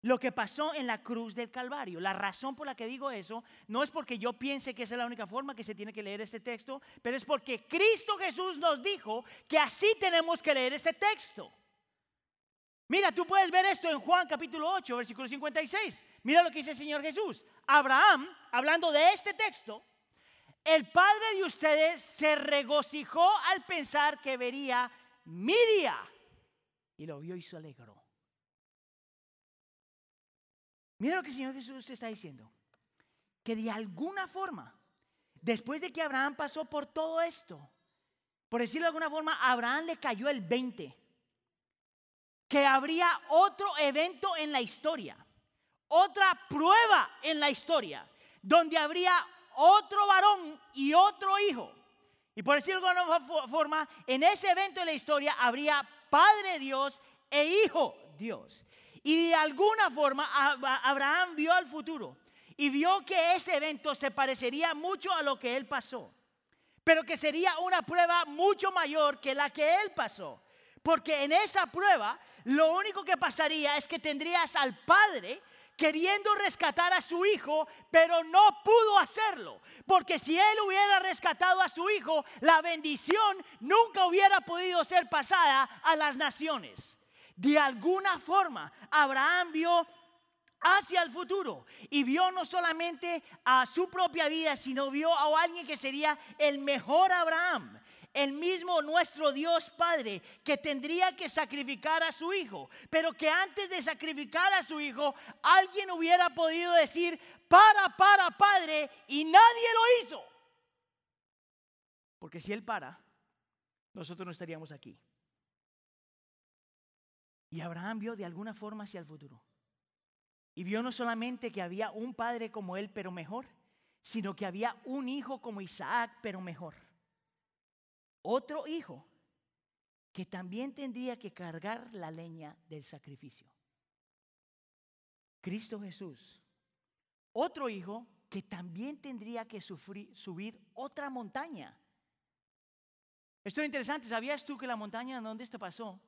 [SPEAKER 1] lo que pasó en la cruz del Calvario. La razón por la que digo eso no es porque yo piense que esa es la única forma que se tiene que leer este texto, pero es porque Cristo Jesús nos dijo que así tenemos que leer este texto. Mira, tú puedes ver esto en Juan capítulo 8, versículo 56. Mira lo que dice el Señor Jesús. Abraham, hablando de este texto, el padre de ustedes se regocijó al pensar que vería mi día. Y lo vio y se alegró. Mira lo que el Señor Jesús está diciendo. Que de alguna forma, después de que Abraham pasó por todo esto, por decirlo de alguna forma, a Abraham le cayó el 20. Que habría otro evento en la historia, otra prueba en la historia, donde habría otro varón y otro hijo. Y por decirlo de alguna forma, en ese evento de la historia habría Padre Dios e Hijo Dios. Y de alguna forma Abraham vio al futuro y vio que ese evento se parecería mucho a lo que él pasó, pero que sería una prueba mucho mayor que la que él pasó. Porque en esa prueba lo único que pasaría es que tendrías al padre queriendo rescatar a su hijo, pero no pudo hacerlo. Porque si él hubiera rescatado a su hijo, la bendición nunca hubiera podido ser pasada a las naciones. De alguna forma, Abraham vio hacia el futuro y vio no solamente a su propia vida, sino vio a alguien que sería el mejor Abraham, el mismo nuestro Dios Padre, que tendría que sacrificar a su hijo, pero que antes de sacrificar a su hijo, alguien hubiera podido decir, para, para, Padre, y nadie lo hizo. Porque si Él para, nosotros no estaríamos aquí. Y Abraham vio de alguna forma hacia el futuro. Y vio no solamente que había un padre como él, pero mejor, sino que había un hijo como Isaac, pero mejor. Otro hijo que también tendría que cargar la leña del sacrificio. Cristo Jesús. Otro hijo que también tendría que sufrir, subir otra montaña. Esto es interesante. ¿Sabías tú que la montaña donde esto pasó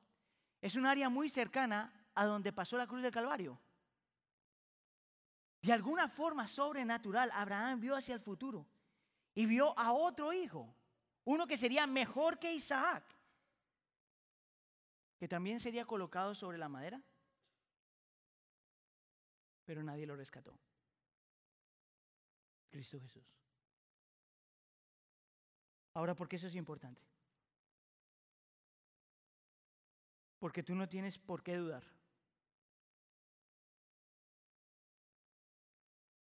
[SPEAKER 1] es un área muy cercana a donde pasó la cruz del Calvario. De alguna forma sobrenatural, Abraham vio hacia el futuro y vio a otro hijo, uno que sería mejor que Isaac, que también sería colocado sobre la madera, pero nadie lo rescató. Cristo Jesús. Ahora, ¿por qué eso es importante? Porque tú no tienes por qué dudar.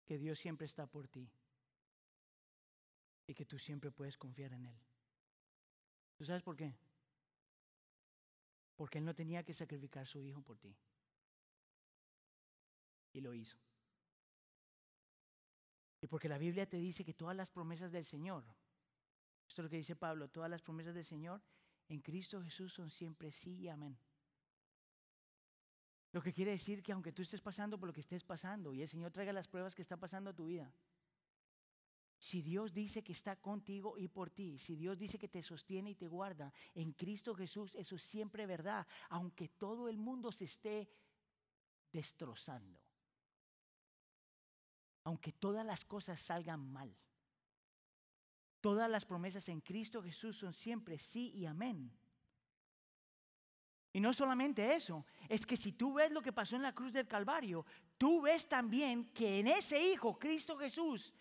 [SPEAKER 1] Que Dios siempre está por ti. Y que tú siempre puedes confiar en Él. ¿Tú sabes por qué? Porque Él no tenía que sacrificar su hijo por ti. Y lo hizo. Y porque la Biblia te dice que todas las promesas del Señor, esto es lo que dice Pablo, todas las promesas del Señor en Cristo Jesús son siempre sí y amén. Lo que quiere decir que aunque tú estés pasando por lo que estés pasando y el Señor traiga las pruebas que está pasando a tu vida, si Dios dice que está contigo y por ti, si Dios dice que te sostiene y te guarda en Cristo Jesús, eso es siempre verdad, aunque todo el mundo se esté destrozando, aunque todas las cosas salgan mal. Todas las promesas en Cristo Jesús son siempre sí y amén. Y no solamente eso, es que si tú ves lo que pasó en la cruz del Calvario, tú ves también que en ese Hijo, Cristo Jesús,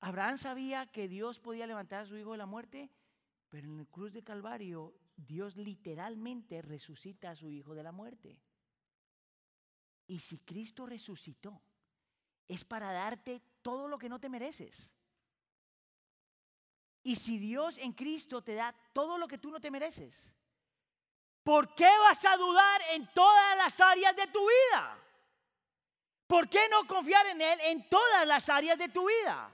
[SPEAKER 1] Abraham sabía que Dios podía levantar a su hijo de la muerte, pero en el cruz de Calvario Dios literalmente resucita a su hijo de la muerte. Y si Cristo resucitó, es para darte todo lo que no te mereces. Y si Dios en Cristo te da todo lo que tú no te mereces, ¿por qué vas a dudar en todas las áreas de tu vida? ¿Por qué no confiar en Él en todas las áreas de tu vida?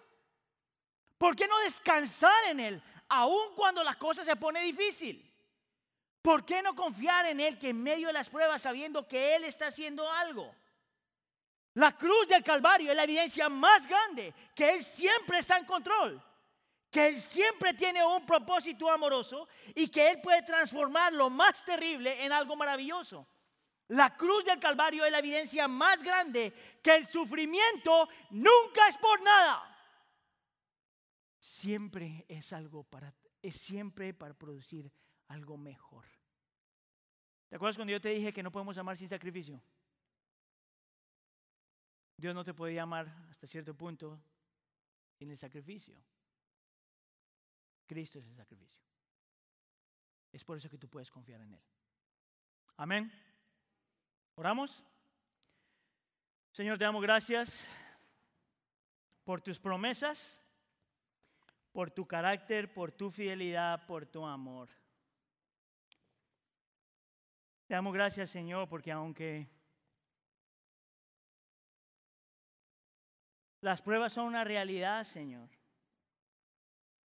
[SPEAKER 1] ¿Por qué no descansar en Él aun cuando las cosas se pone difícil? ¿Por qué no confiar en Él que en medio de las pruebas sabiendo que Él está haciendo algo? La cruz del Calvario es la evidencia más grande que Él siempre está en control, que Él siempre tiene un propósito amoroso y que Él puede transformar lo más terrible en algo maravilloso. La cruz del Calvario es la evidencia más grande que el sufrimiento nunca es por nada. Siempre es algo para, es siempre para producir algo mejor. ¿Te acuerdas cuando yo te dije que no podemos amar sin sacrificio? Dios no te puede amar hasta cierto punto sin el sacrificio. Cristo es el sacrificio. Es por eso que tú puedes confiar en Él. Amén. ¿Oramos? Señor, te damos gracias por tus promesas, por tu carácter, por tu fidelidad, por tu amor. Te damos gracias, Señor, porque aunque las pruebas son una realidad, Señor,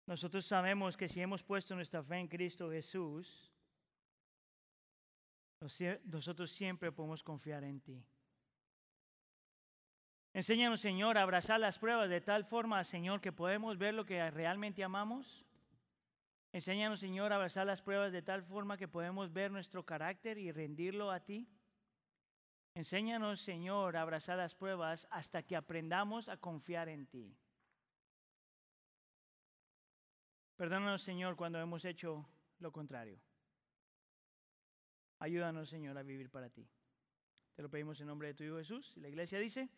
[SPEAKER 1] nosotros sabemos que si hemos puesto nuestra fe en Cristo Jesús, nosotros siempre podemos confiar en ti. Enséñanos, Señor, a abrazar las pruebas de tal forma, Señor, que podemos ver lo que realmente amamos Enséñanos, Señor, a abrazar las pruebas de tal forma que podemos ver nuestro carácter y rendirlo a ti. Enséñanos, Señor, a abrazar las pruebas hasta que aprendamos a confiar en ti. Perdónanos, Señor, cuando hemos hecho lo contrario. Ayúdanos, Señor, a vivir para ti. Te lo pedimos en nombre de tu Hijo Jesús. Y la iglesia dice...